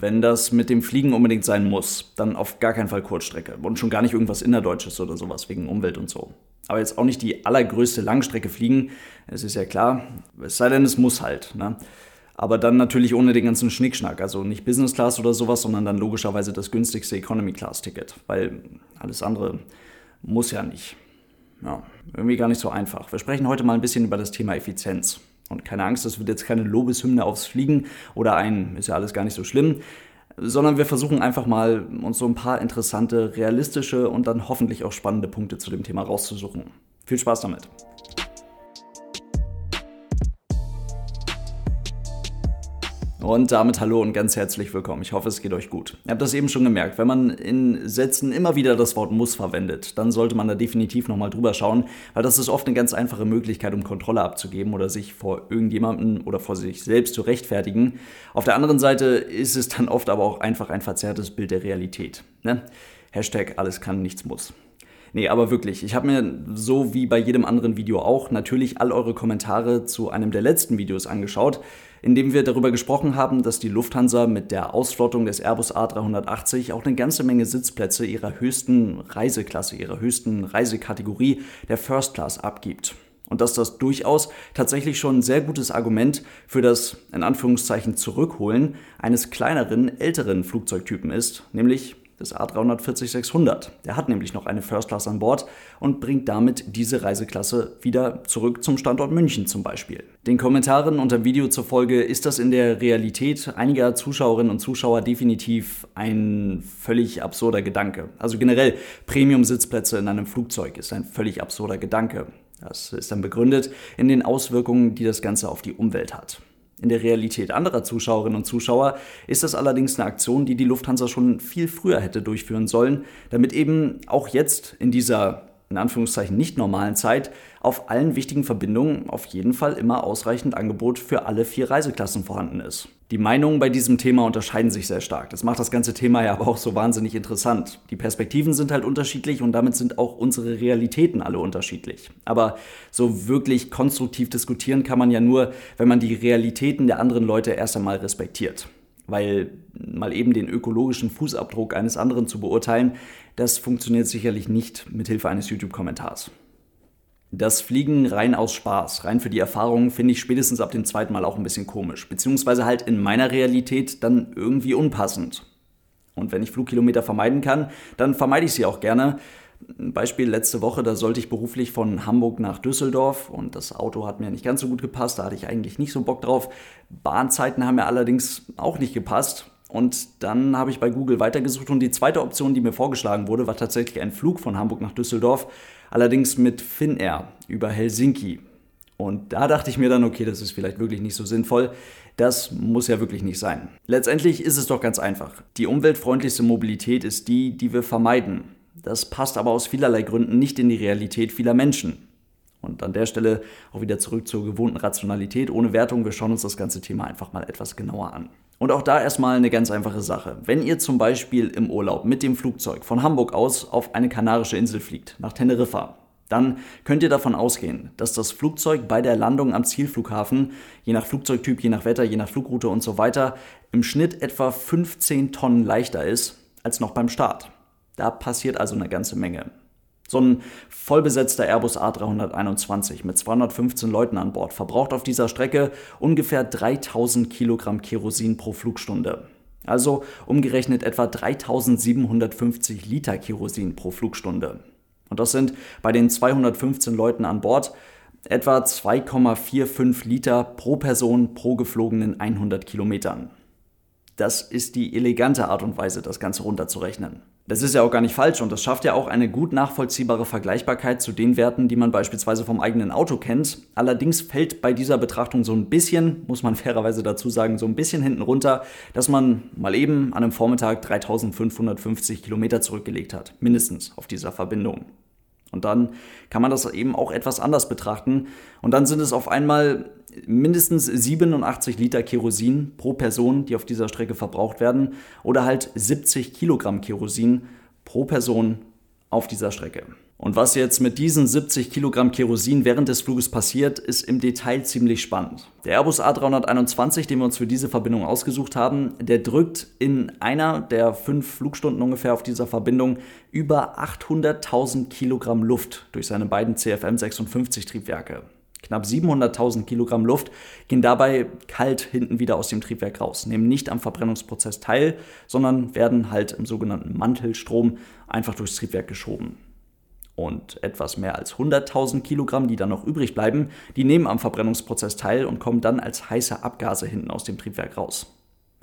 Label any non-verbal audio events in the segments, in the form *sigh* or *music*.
wenn das mit dem Fliegen unbedingt sein muss, dann auf gar keinen Fall Kurzstrecke und schon gar nicht irgendwas Innerdeutsches oder sowas wegen Umwelt und so. Aber jetzt auch nicht die allergrößte Langstrecke fliegen, es ist ja klar, es sei denn, es muss halt. Ne? Aber dann natürlich ohne den ganzen Schnickschnack, also nicht Business Class oder sowas, sondern dann logischerweise das günstigste Economy Class Ticket, weil alles andere muss ja nicht. Ja, irgendwie gar nicht so einfach. Wir sprechen heute mal ein bisschen über das Thema Effizienz. Und keine Angst, das wird jetzt keine Lobeshymne aufs Fliegen oder ein, ist ja alles gar nicht so schlimm, sondern wir versuchen einfach mal, uns so ein paar interessante, realistische und dann hoffentlich auch spannende Punkte zu dem Thema rauszusuchen. Viel Spaß damit! Und damit hallo und ganz herzlich willkommen. Ich hoffe, es geht euch gut. Ihr habt das eben schon gemerkt. Wenn man in Sätzen immer wieder das Wort muss verwendet, dann sollte man da definitiv nochmal drüber schauen, weil das ist oft eine ganz einfache Möglichkeit, um Kontrolle abzugeben oder sich vor irgendjemandem oder vor sich selbst zu rechtfertigen. Auf der anderen Seite ist es dann oft aber auch einfach ein verzerrtes Bild der Realität. Ne? Hashtag alles kann, nichts muss. Nee, aber wirklich, ich habe mir so wie bei jedem anderen Video auch natürlich all eure Kommentare zu einem der letzten Videos angeschaut in dem wir darüber gesprochen haben, dass die Lufthansa mit der Ausflottung des Airbus A380 auch eine ganze Menge Sitzplätze ihrer höchsten Reiseklasse, ihrer höchsten Reisekategorie der First Class abgibt. Und dass das durchaus tatsächlich schon ein sehr gutes Argument für das, in Anführungszeichen, Zurückholen eines kleineren, älteren Flugzeugtypen ist, nämlich des A340-600. Der hat nämlich noch eine First Class an Bord und bringt damit diese Reiseklasse wieder zurück zum Standort München zum Beispiel. Den Kommentaren unter dem Video zur Folge ist das in der Realität einiger Zuschauerinnen und Zuschauer definitiv ein völlig absurder Gedanke. Also generell Premium-Sitzplätze in einem Flugzeug ist ein völlig absurder Gedanke. Das ist dann begründet in den Auswirkungen, die das Ganze auf die Umwelt hat. In der Realität anderer Zuschauerinnen und Zuschauer ist das allerdings eine Aktion, die die Lufthansa schon viel früher hätte durchführen sollen, damit eben auch jetzt in dieser in Anführungszeichen nicht normalen Zeit auf allen wichtigen Verbindungen auf jeden Fall immer ausreichend Angebot für alle vier Reiseklassen vorhanden ist. Die Meinungen bei diesem Thema unterscheiden sich sehr stark. Das macht das ganze Thema ja aber auch so wahnsinnig interessant. Die Perspektiven sind halt unterschiedlich und damit sind auch unsere Realitäten alle unterschiedlich. Aber so wirklich konstruktiv diskutieren kann man ja nur, wenn man die Realitäten der anderen Leute erst einmal respektiert. Weil mal eben den ökologischen Fußabdruck eines anderen zu beurteilen, das funktioniert sicherlich nicht mit Hilfe eines YouTube-Kommentars. Das Fliegen rein aus Spaß, rein für die Erfahrung, finde ich spätestens ab dem zweiten Mal auch ein bisschen komisch. Beziehungsweise halt in meiner Realität dann irgendwie unpassend. Und wenn ich Flugkilometer vermeiden kann, dann vermeide ich sie auch gerne. Beispiel letzte Woche, da sollte ich beruflich von Hamburg nach Düsseldorf und das Auto hat mir nicht ganz so gut gepasst, da hatte ich eigentlich nicht so Bock drauf. Bahnzeiten haben mir allerdings auch nicht gepasst. Und dann habe ich bei Google weitergesucht und die zweite Option, die mir vorgeschlagen wurde, war tatsächlich ein Flug von Hamburg nach Düsseldorf allerdings mit Finnair über Helsinki. Und da dachte ich mir dann, okay, das ist vielleicht wirklich nicht so sinnvoll. Das muss ja wirklich nicht sein. Letztendlich ist es doch ganz einfach. Die umweltfreundlichste Mobilität ist die, die wir vermeiden. Das passt aber aus vielerlei Gründen nicht in die Realität vieler Menschen. Und an der Stelle auch wieder zurück zur gewohnten Rationalität ohne Wertung. Wir schauen uns das ganze Thema einfach mal etwas genauer an. Und auch da erstmal eine ganz einfache Sache. Wenn ihr zum Beispiel im Urlaub mit dem Flugzeug von Hamburg aus auf eine kanarische Insel fliegt, nach Teneriffa, dann könnt ihr davon ausgehen, dass das Flugzeug bei der Landung am Zielflughafen, je nach Flugzeugtyp, je nach Wetter, je nach Flugroute und so weiter, im Schnitt etwa 15 Tonnen leichter ist als noch beim Start. Da passiert also eine ganze Menge. So ein vollbesetzter Airbus A321 mit 215 Leuten an Bord verbraucht auf dieser Strecke ungefähr 3000 Kilogramm Kerosin pro Flugstunde. Also umgerechnet etwa 3750 Liter Kerosin pro Flugstunde. Und das sind bei den 215 Leuten an Bord etwa 2,45 Liter pro Person pro geflogenen 100 Kilometern. Das ist die elegante Art und Weise, das Ganze runterzurechnen. Das ist ja auch gar nicht falsch und das schafft ja auch eine gut nachvollziehbare Vergleichbarkeit zu den Werten, die man beispielsweise vom eigenen Auto kennt. Allerdings fällt bei dieser Betrachtung so ein bisschen, muss man *laughs* fairerweise dazu sagen, so ein bisschen hinten runter, dass man mal eben an einem Vormittag 3550 Kilometer zurückgelegt hat. Mindestens auf dieser Verbindung. Und dann kann man das eben auch etwas anders betrachten. Und dann sind es auf einmal mindestens 87 Liter Kerosin pro Person, die auf dieser Strecke verbraucht werden, oder halt 70 Kilogramm Kerosin pro Person auf dieser Strecke. Und was jetzt mit diesen 70 Kilogramm Kerosin während des Fluges passiert, ist im Detail ziemlich spannend. Der Airbus A321, den wir uns für diese Verbindung ausgesucht haben, der drückt in einer der fünf Flugstunden ungefähr auf dieser Verbindung über 800.000 Kilogramm Luft durch seine beiden CFM 56 Triebwerke. Knapp 700.000 Kilogramm Luft gehen dabei kalt hinten wieder aus dem Triebwerk raus, nehmen nicht am Verbrennungsprozess teil, sondern werden halt im sogenannten Mantelstrom einfach durchs Triebwerk geschoben und etwas mehr als 100.000 Kilogramm, die dann noch übrig bleiben, die nehmen am Verbrennungsprozess teil und kommen dann als heiße Abgase hinten aus dem Triebwerk raus.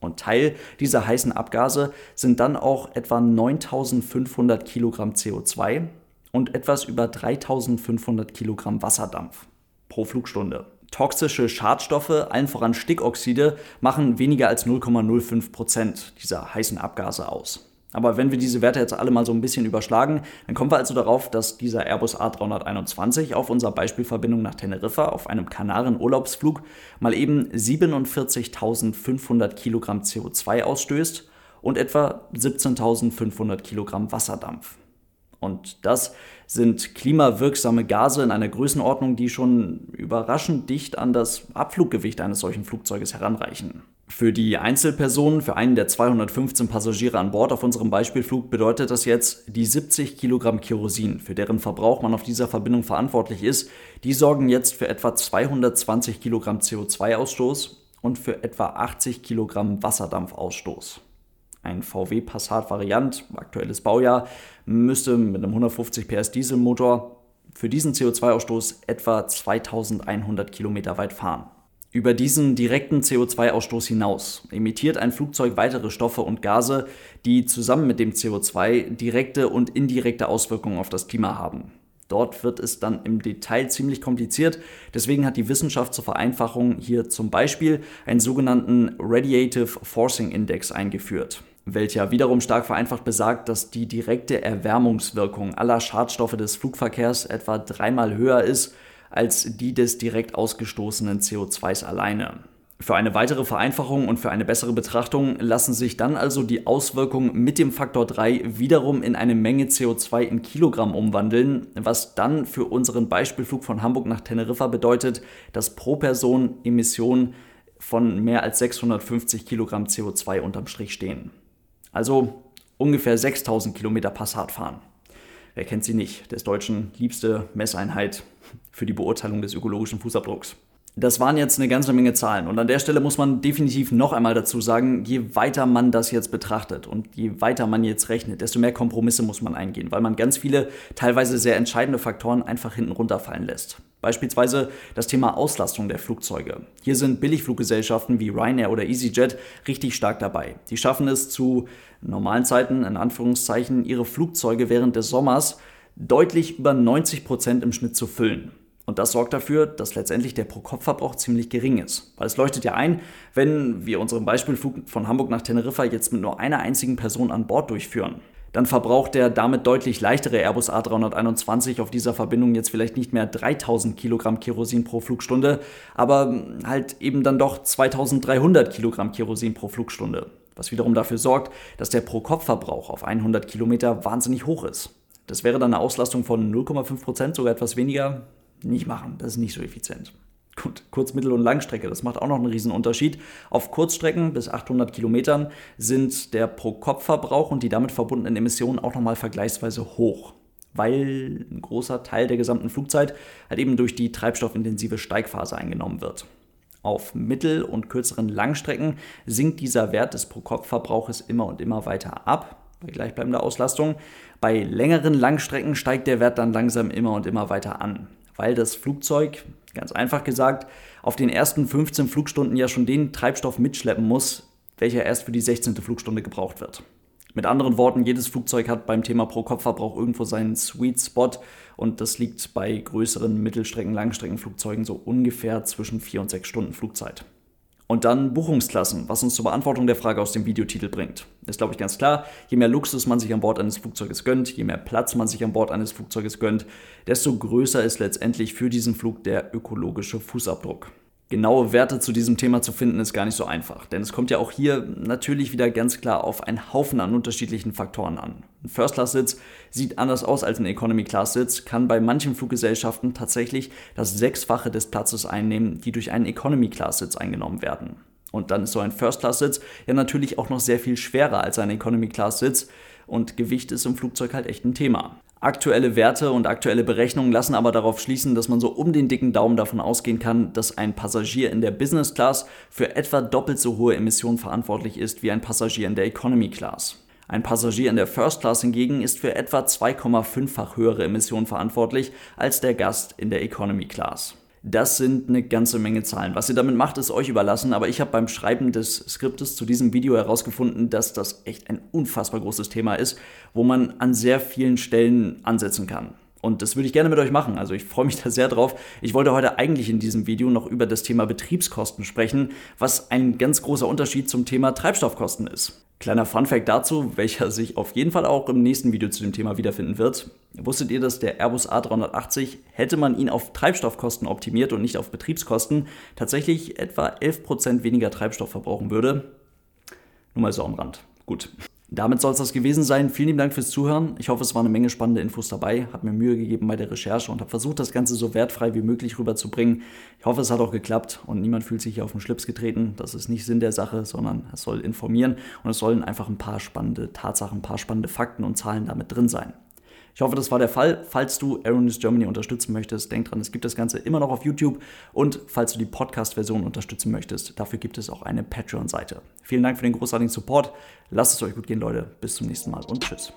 Und Teil dieser heißen Abgase sind dann auch etwa 9500 Kilogramm CO2 und etwas über 3500 Kilogramm Wasserdampf pro Flugstunde. Toxische Schadstoffe, allen voran Stickoxide, machen weniger als 0,05 Prozent dieser heißen Abgase aus. Aber wenn wir diese Werte jetzt alle mal so ein bisschen überschlagen, dann kommen wir also darauf, dass dieser Airbus A321 auf unserer Beispielverbindung nach Teneriffa auf einem Kanaren-Urlaubsflug mal eben 47.500 Kilogramm CO2 ausstößt und etwa 17.500 Kilogramm Wasserdampf. Und das sind klimawirksame Gase in einer Größenordnung, die schon überraschend dicht an das Abfluggewicht eines solchen Flugzeuges heranreichen. Für die Einzelpersonen, für einen der 215 Passagiere an Bord auf unserem Beispielflug bedeutet das jetzt, die 70 Kilogramm Kerosin, für deren Verbrauch man auf dieser Verbindung verantwortlich ist, die sorgen jetzt für etwa 220 Kilogramm CO2-Ausstoß und für etwa 80 Kilogramm Wasserdampfausstoß. Ein VW Passat Variant, aktuelles Baujahr, müsste mit einem 150 PS Dieselmotor für diesen CO2-Ausstoß etwa 2100 Kilometer weit fahren. Über diesen direkten CO2-Ausstoß hinaus emittiert ein Flugzeug weitere Stoffe und Gase, die zusammen mit dem CO2 direkte und indirekte Auswirkungen auf das Klima haben. Dort wird es dann im Detail ziemlich kompliziert. Deswegen hat die Wissenschaft zur Vereinfachung hier zum Beispiel einen sogenannten Radiative Forcing Index eingeführt, welcher wiederum stark vereinfacht besagt, dass die direkte Erwärmungswirkung aller Schadstoffe des Flugverkehrs etwa dreimal höher ist als die des direkt ausgestoßenen CO2s alleine. Für eine weitere Vereinfachung und für eine bessere Betrachtung lassen sich dann also die Auswirkungen mit dem Faktor 3 wiederum in eine Menge CO2 in Kilogramm umwandeln, was dann für unseren Beispielflug von Hamburg nach Teneriffa bedeutet, dass pro Person Emissionen von mehr als 650 Kilogramm CO2 unterm Strich stehen. Also ungefähr 6000 Kilometer Passat fahren. Wer kennt sie nicht? Des Deutschen liebste Messeinheit für die Beurteilung des ökologischen Fußabdrucks. Das waren jetzt eine ganze Menge Zahlen. Und an der Stelle muss man definitiv noch einmal dazu sagen, je weiter man das jetzt betrachtet und je weiter man jetzt rechnet, desto mehr Kompromisse muss man eingehen, weil man ganz viele teilweise sehr entscheidende Faktoren einfach hinten runterfallen lässt. Beispielsweise das Thema Auslastung der Flugzeuge. Hier sind Billigfluggesellschaften wie Ryanair oder EasyJet richtig stark dabei. Die schaffen es zu normalen Zeiten, in Anführungszeichen, ihre Flugzeuge während des Sommers deutlich über 90 Prozent im Schnitt zu füllen. Und das sorgt dafür, dass letztendlich der Pro-Kopf-Verbrauch ziemlich gering ist. Weil es leuchtet ja ein, wenn wir unseren Beispielflug von Hamburg nach Teneriffa jetzt mit nur einer einzigen Person an Bord durchführen, dann verbraucht der damit deutlich leichtere Airbus A321 auf dieser Verbindung jetzt vielleicht nicht mehr 3000 Kilogramm Kerosin pro Flugstunde, aber halt eben dann doch 2300 Kilogramm Kerosin pro Flugstunde. Was wiederum dafür sorgt, dass der Pro-Kopf-Verbrauch auf 100 Kilometer wahnsinnig hoch ist. Das wäre dann eine Auslastung von 0,5%, Prozent, sogar etwas weniger. Nicht machen, das ist nicht so effizient. Gut, Kurz-, Mittel- und Langstrecke, das macht auch noch einen riesen Unterschied. Auf Kurzstrecken bis 800 Kilometern sind der Pro-Kopf-Verbrauch und die damit verbundenen Emissionen auch nochmal vergleichsweise hoch, weil ein großer Teil der gesamten Flugzeit halt eben durch die treibstoffintensive Steigphase eingenommen wird. Auf mittel- und kürzeren Langstrecken sinkt dieser Wert des Pro-Kopf-Verbrauches immer und immer weiter ab, bei gleichbleibender Auslastung. Bei längeren Langstrecken steigt der Wert dann langsam immer und immer weiter an weil das Flugzeug, ganz einfach gesagt, auf den ersten 15 Flugstunden ja schon den Treibstoff mitschleppen muss, welcher erst für die 16. Flugstunde gebraucht wird. Mit anderen Worten, jedes Flugzeug hat beim Thema Pro-Kopf-Verbrauch irgendwo seinen Sweet Spot und das liegt bei größeren Mittelstrecken-, Langstreckenflugzeugen so ungefähr zwischen 4 und 6 Stunden Flugzeit. Und dann Buchungsklassen, was uns zur Beantwortung der Frage aus dem Videotitel bringt. Ist, glaube ich, ganz klar, je mehr Luxus man sich an Bord eines Flugzeuges gönnt, je mehr Platz man sich an Bord eines Flugzeuges gönnt, desto größer ist letztendlich für diesen Flug der ökologische Fußabdruck. Genaue Werte zu diesem Thema zu finden, ist gar nicht so einfach, denn es kommt ja auch hier natürlich wieder ganz klar auf einen Haufen an unterschiedlichen Faktoren an. Ein First-Class-Sitz sieht anders aus als ein Economy-Class-Sitz, kann bei manchen Fluggesellschaften tatsächlich das Sechsfache des Platzes einnehmen, die durch einen Economy-Class-Sitz eingenommen werden. Und dann ist so ein First-Class-Sitz ja natürlich auch noch sehr viel schwerer als ein Economy-Class-Sitz und Gewicht ist im Flugzeug halt echt ein Thema. Aktuelle Werte und aktuelle Berechnungen lassen aber darauf schließen, dass man so um den dicken Daumen davon ausgehen kann, dass ein Passagier in der Business Class für etwa doppelt so hohe Emissionen verantwortlich ist wie ein Passagier in der Economy Class. Ein Passagier in der First Class hingegen ist für etwa 2,5-fach höhere Emissionen verantwortlich als der Gast in der Economy Class. Das sind eine ganze Menge Zahlen. Was ihr damit macht, ist euch überlassen, aber ich habe beim Schreiben des Skriptes zu diesem Video herausgefunden, dass das echt ein unfassbar großes Thema ist, wo man an sehr vielen Stellen ansetzen kann. Und das würde ich gerne mit euch machen. Also ich freue mich *laughs* da sehr drauf. Ich wollte heute eigentlich in diesem Video noch über das Thema Betriebskosten sprechen, was ein ganz großer Unterschied zum Thema Treibstoffkosten ist. Kleiner Funfact dazu, welcher sich auf jeden Fall auch im nächsten Video zu dem Thema wiederfinden wird. Wusstet ihr, dass der Airbus A380, hätte man ihn auf Treibstoffkosten optimiert und nicht auf Betriebskosten, tatsächlich etwa 11% weniger Treibstoff verbrauchen würde? Nur mal so am Rand. Gut. Damit soll es das gewesen sein. Vielen lieben Dank fürs Zuhören. Ich hoffe, es waren eine Menge spannende Infos dabei. Habe mir Mühe gegeben bei der Recherche und habe versucht, das Ganze so wertfrei wie möglich rüberzubringen. Ich hoffe, es hat auch geklappt und niemand fühlt sich hier auf den Schlips getreten. Das ist nicht Sinn der Sache, sondern es soll informieren und es sollen einfach ein paar spannende Tatsachen, ein paar spannende Fakten und Zahlen damit drin sein. Ich hoffe, das war der Fall. Falls du Aeronews Germany unterstützen möchtest, denk dran, es gibt das Ganze immer noch auf YouTube. Und falls du die Podcast-Version unterstützen möchtest, dafür gibt es auch eine Patreon-Seite. Vielen Dank für den großartigen Support. Lasst es euch gut gehen, Leute. Bis zum nächsten Mal und tschüss.